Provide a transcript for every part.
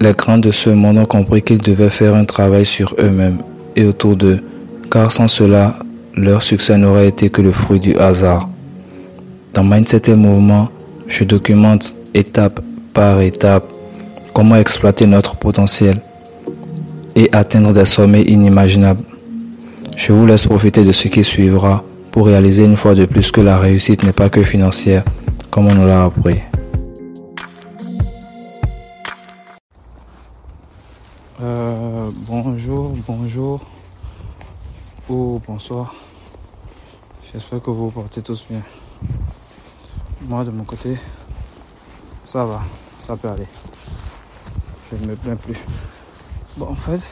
Les grands de ce monde ont compris qu'ils devaient faire un travail sur eux-mêmes et autour d'eux, car sans cela, leur succès n'aurait été que le fruit du hasard. Dans Mindset et Mouvement, je documente étape par étape comment exploiter notre potentiel et atteindre des sommets inimaginables. Je vous laisse profiter de ce qui suivra pour réaliser une fois de plus que la réussite n'est pas que financière, comme on nous l'a appris. Bonsoir. J'espère que vous portez tous bien. Moi, de mon côté, ça va, ça peut aller. Je ne me plains plus. Bon, en fait,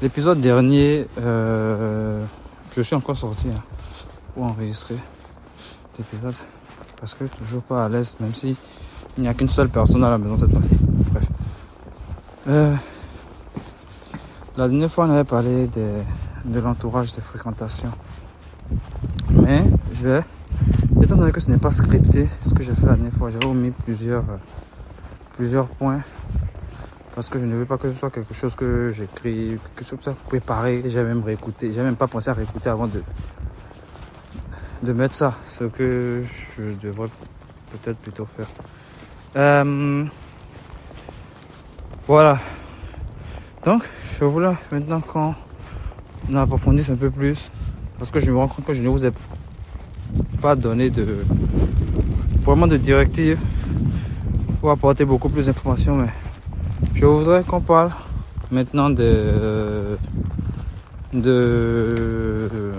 l'épisode dernier, euh, je suis encore sorti hein, pour enregistrer l'épisode parce que toujours pas à l'aise, même si il n'y a qu'une seule personne à la maison cette fois-ci. Bref. Euh, la dernière fois, on avait parlé de l'entourage des fréquentations. Mais je vais, étant donné que ce n'est pas scripté, ce que j'ai fait la dernière fois, j'ai omis plusieurs, euh, plusieurs points parce que je ne veux pas que ce soit quelque chose que j'écris, que ce soit préparé, j'ai même réécouté, j'ai même pas pensé à réécouter avant de, de mettre ça, ce que je devrais peut-être plutôt faire. Euh, voilà. Donc, je voulais maintenant qu'on approfondisse un peu plus, parce que je me rends compte que je ne vous ai pas donné de vraiment de directives pour apporter beaucoup plus d'informations, mais je voudrais qu'on parle maintenant de, de,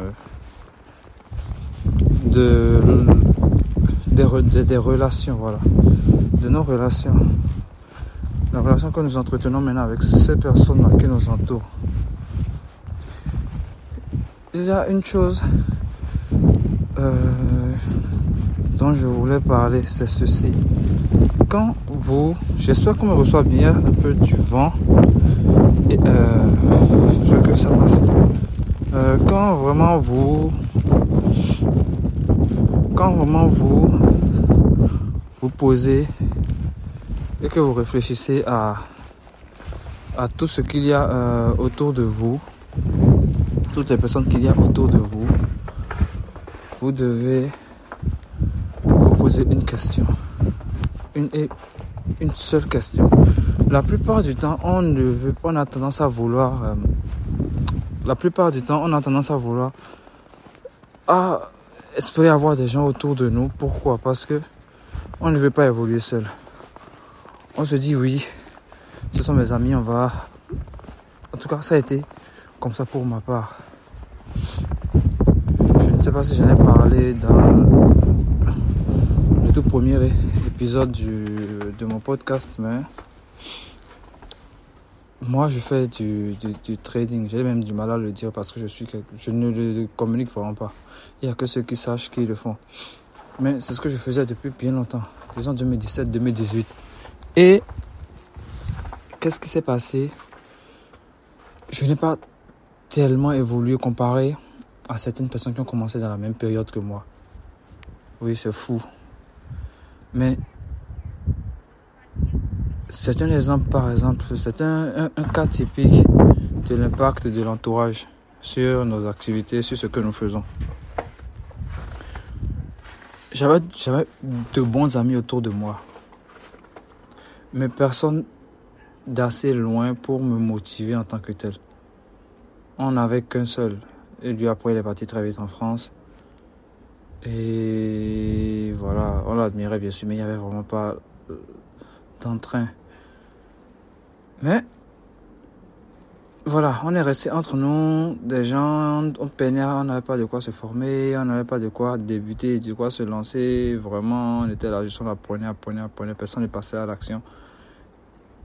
de, des, relations, voilà, de nos relations. La relation que nous entretenons maintenant avec ces personnes qui nous entourent. Il y a une chose euh, dont je voulais parler, c'est ceci quand vous, j'espère qu'on me reçoit bien un peu du vent et euh, que ça passe. Euh, quand vraiment vous, quand vraiment vous vous posez et que vous réfléchissez à à tout ce qu'il y a euh, autour de vous, toutes les personnes qu'il y a autour de vous, vous devez vous poser une question une, une seule question. La plupart du temps, on ne veut, on a tendance à vouloir, euh, la plupart du temps, on a tendance à vouloir, à espérer avoir des gens autour de nous. Pourquoi? Parce que on ne veut pas évoluer seul. On se dit oui, ce sont mes amis, on va. En tout cas, ça a été comme ça pour ma part. Je ne sais pas si j'en ai parlé dans le tout premier épisode de mon podcast, mais moi je fais du, trading. J'ai même du mal à le dire parce que je suis je ne le communique vraiment pas. Il n'y a que ceux qui sachent qui le font. Mais c'est ce que je faisais depuis bien longtemps, disons 2017-2018. Et qu'est-ce qui s'est passé? Je n'ai pas tellement évolué comparé à certaines personnes qui ont commencé dans la même période que moi. Oui, c'est fou. Mais c'est un exemple, par exemple, c'est un, cas typique de l'impact de l'entourage sur nos activités, sur ce que nous faisons. J'avais, de bons amis autour de moi, mais personne d'assez loin pour me motiver en tant que tel. On n'avait qu'un seul. Et lui, après, il est parti très vite en France. Et voilà, on l'admirait bien sûr, mais il n'y avait vraiment pas euh, d'entrain. Mais voilà, on est resté entre nous, des gens, on peinait, on n'avait pas de quoi se former, on n'avait pas de quoi débuter, de quoi se lancer. Vraiment, on était là, juste on apprenait, apprenait, apprenait, personne n'est passé à l'action.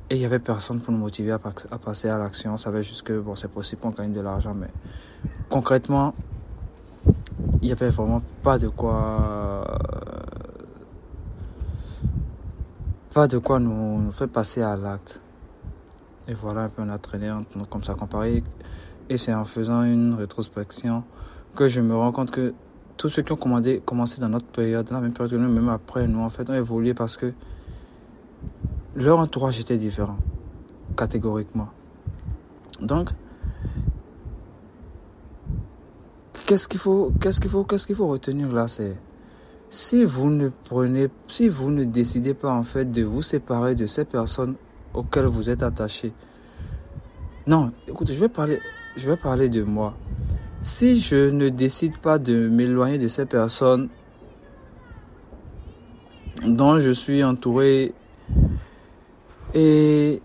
Et il n'y avait personne pour nous motiver à, passer à l'action. On savait juste que bon, c'est possible qu'on gagne de l'argent, mais concrètement, il n'y avait vraiment pas de quoi. Pas de quoi nous, nous faire passer à l'acte. Et voilà, un peu on a traîné comme ça comparé. Et c'est en faisant une rétrospection que je me rends compte que tous ceux qui ont commandé, commencé dans notre période, dans la même période que nous, même après, nous, en fait, ont évolué parce que leur entourage était différent. catégoriquement. Donc, qu'est-ce qu'il faut, qu'est-ce qu'il faut, qu'est-ce qu'il faut retenir là, c'est si vous ne prenez, si vous ne décidez pas en fait de vous séparer de ces personnes auxquelles vous êtes attaché. Non, écoute, je vais parler, je vais parler de moi. Si je ne décide pas de m'éloigner de ces personnes dont je suis entouré et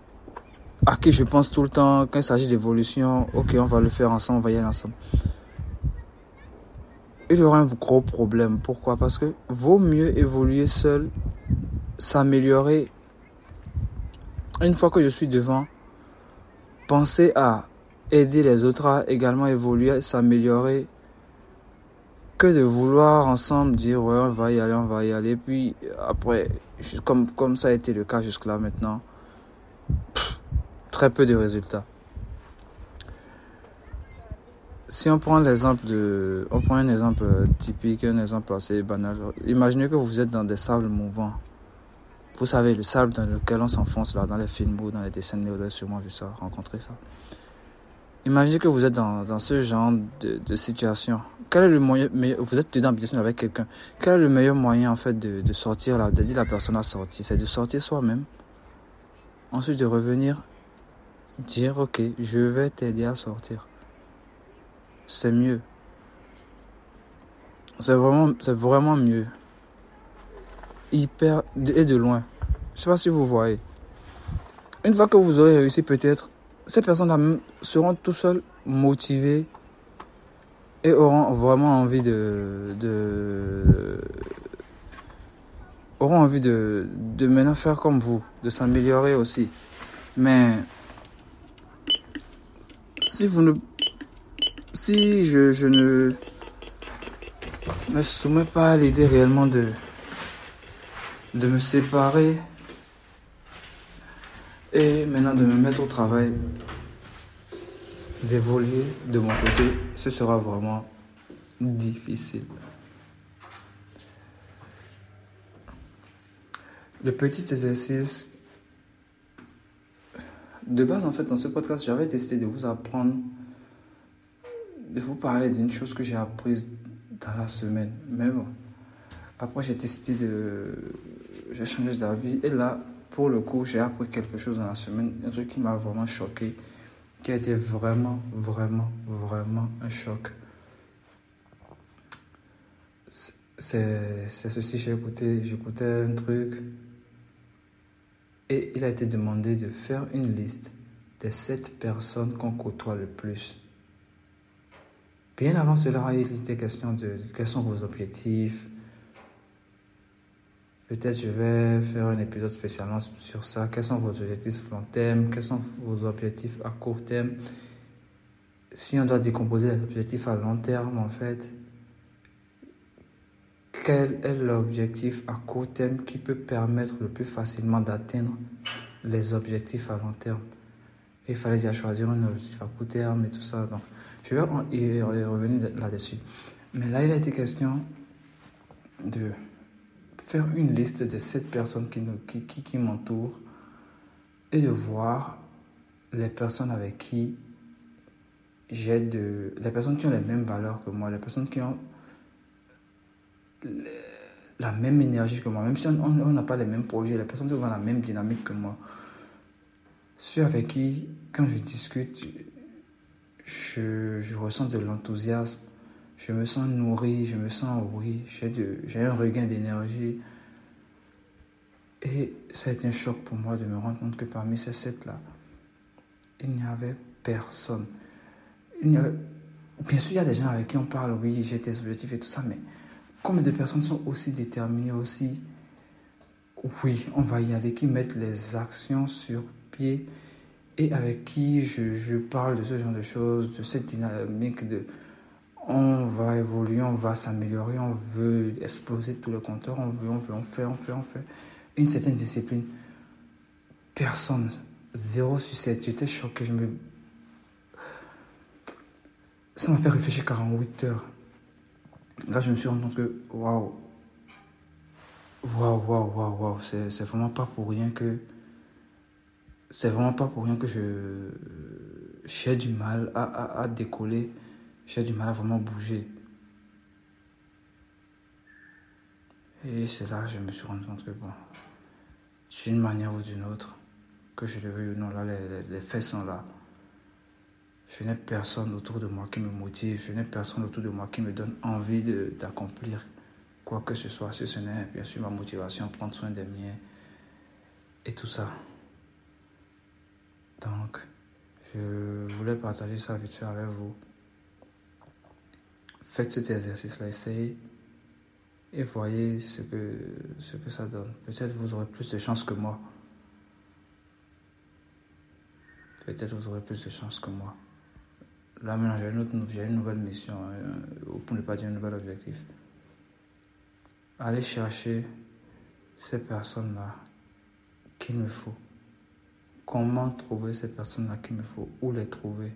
à qui je pense tout le temps quand il s'agit d'évolution, ok, on va le faire ensemble, on va y aller ensemble. Il y aura un gros problème. Pourquoi? Parce que vaut mieux évoluer seul, s'améliorer. Une fois que je suis devant, penser à aider les autres à également évoluer, s'améliorer, que de vouloir ensemble dire ouais on va y aller, on va y aller. Puis après, comme, comme ça a été le cas jusque-là maintenant, très peu de résultats. Si on prend l'exemple de, on prend un exemple typique, un exemple assez banal. Imaginez que vous êtes dans des sables mouvants. Vous savez, le sable dans lequel on s'enfonce là, dans les films ou dans les dessins, vous avez sûrement vu ça, rencontré ça. Imaginez que vous êtes dans, ce genre de, situation. Quel est le moyen, mais vous êtes dedans bien sûr avec quelqu'un. Quel est le meilleur moyen en fait de, de sortir là, d'aider la personne à sortir C'est de sortir soi-même. Ensuite de revenir, dire ok, je vais t'aider à sortir. C'est mieux. C'est vraiment, c'est vraiment mieux. Hyper et de loin. Je sais pas si vous voyez. Une fois que vous aurez réussi peut-être ces personnes seront tout seules motivées et auront vraiment envie de auront envie de, de maintenant faire comme vous, de s'améliorer aussi. Mais si vous ne si je, je ne me soumets pas à l'idée réellement de de me séparer et maintenant de me mettre au travail, d'évoluer de mon côté, ce sera vraiment difficile. Le petit exercice de base, en fait, dans ce podcast, j'avais décidé de vous apprendre, de vous parler d'une chose que j'ai apprise dans la semaine. Mais bon, après, j'ai décidé de. J'ai changé d'avis. Et là, pour le coup, j'ai appris quelque chose dans la semaine, un truc qui m'a vraiment choqué, qui a été vraiment, vraiment, vraiment un choc. C'est ceci, j'ai écouté, j'écoutais un truc et il a été demandé de faire une liste des sept personnes qu'on côtoie le plus. Bien avant cela, il était question de quels sont vos objectifs, Peut-être je vais faire un épisode spécialement sur ça. Quels sont vos objectifs long terme? Quels sont vos objectifs à court terme? Si on doit décomposer les objectifs à long terme, en fait, quel est l'objectif à court terme qui peut permettre le plus facilement d'atteindre les objectifs à long terme? Il fallait déjà choisir un objectif à court terme et tout ça. Donc, je vais revenir là-dessus. Mais là, il a été question de faire une liste de sept personnes qui, qui m'entourent et de voir les personnes avec qui j'ai de. les personnes qui ont les mêmes valeurs que moi, les personnes qui ont la même énergie que moi, même si on n'a pas les mêmes projets, les personnes qui ont la même dynamique que moi. Ceux avec qui, quand je discute, je, je ressens de l'enthousiasme, je me sens nourri, je me sens oui, j'ai un regain d'énergie. Et ça a été un choc pour moi de me rendre compte que parmi ces sept-là, il n'y avait personne. Bien sûr, il y a des gens avec qui on parle, oui, j'ai des objectifs et tout ça, mais combien de personnes sont aussi déterminées, aussi, oui, on va y aller, qui mettent les actions sur pied et avec qui je, je parle de ce genre de choses, de cette dynamique de on va évoluer, on va s'améliorer, on veut exploser tout le compteur, on veut, on veut, on fait, on fait, on fait. Une certaine discipline. Personne, zéro 7. J'étais choqué, je me... Ça m'a fait réfléchir 48 heures. Là, je me suis rendu compte que, waouh, waouh, waouh, waouh, waouh, c'est vraiment pas pour rien que c'est vraiment pas pour rien que je j'ai du mal à, à, à décoller, j'ai du mal à vraiment bouger. Et c'est là que je me suis rendu compte que bon, d'une manière ou d'une autre, que je le veuille ou non, là, les, les, faits sont là. Je n'ai personne autour de moi qui me motive, je n'ai personne autour de moi qui me donne envie d'accomplir quoi que ce soit. Si ce n'est bien sûr ma motivation, prendre soin des miens et tout ça. Donc, je voulais partager ça avec vous. Faites cet exercice-là, essayez et voyez ce que, ce que ça donne. Peut-être vous aurez plus de chance que moi. Peut-être vous aurez plus de chance que moi. Là maintenant j'ai une, nouvelle mission, euh, pour ne pas dire un nouvel objectif. Allez chercher ces personnes-là qu'il me faut. Comment trouver ces personnes-là qu'il me faut? Où les trouver?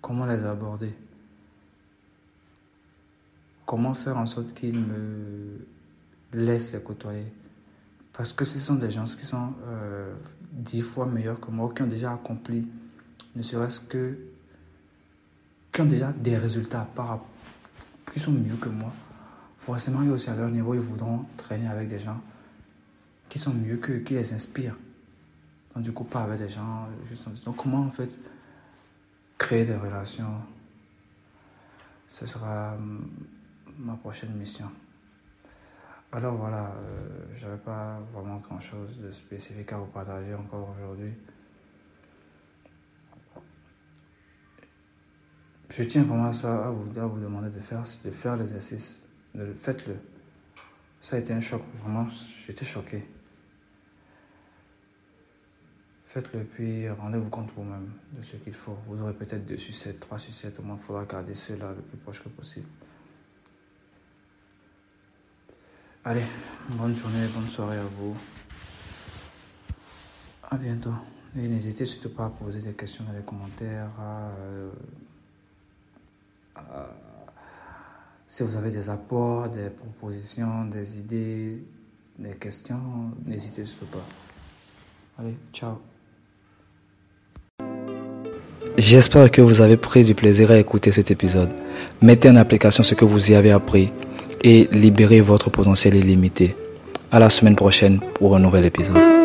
Comment les aborder? Comment faire en sorte qu'ils me laissent les côtoyer? Parce que ce sont des gens qui sont euh, dix fois meilleurs que moi, qui ont déjà accompli, ne serait-ce que, qui ont déjà des résultats par, qui sont mieux que moi. Forcément, ils aussi à leur niveau, ils voudront traîner avec des gens qui sont mieux qu'eux, qui les inspirent. Donc du coup, pas avec des gens juste Donc comment en fait créer des relations? Ce sera hum, ma prochaine mission. Alors voilà, euh, j'avais pas vraiment grand chose de spécifique à vous partager encore aujourd'hui. Je tiens vraiment ça à vous, à vous demander de faire, de faire l'exercice. Faites-le. Ça a été un choc, vraiment, j'étais choqué. Faites-le, puis rendez-vous compte vous-même de ce qu'il faut. Vous aurez peut-être deux sucettes, trois sucettes, au moins il faudra garder cela le plus proche que possible. Allez, bonne journée, bonne soirée à vous. À bientôt. Et n'hésitez surtout pas à poser des questions dans les commentaires. Euh, si vous avez des apports, des propositions, des idées, des questions, n'hésitez surtout pas. Allez, ciao. J'espère que vous avez pris du plaisir à écouter cet épisode. Mettez en application ce que vous y avez appris et libérez votre potentiel illimité. À la semaine prochaine pour un nouvel épisode.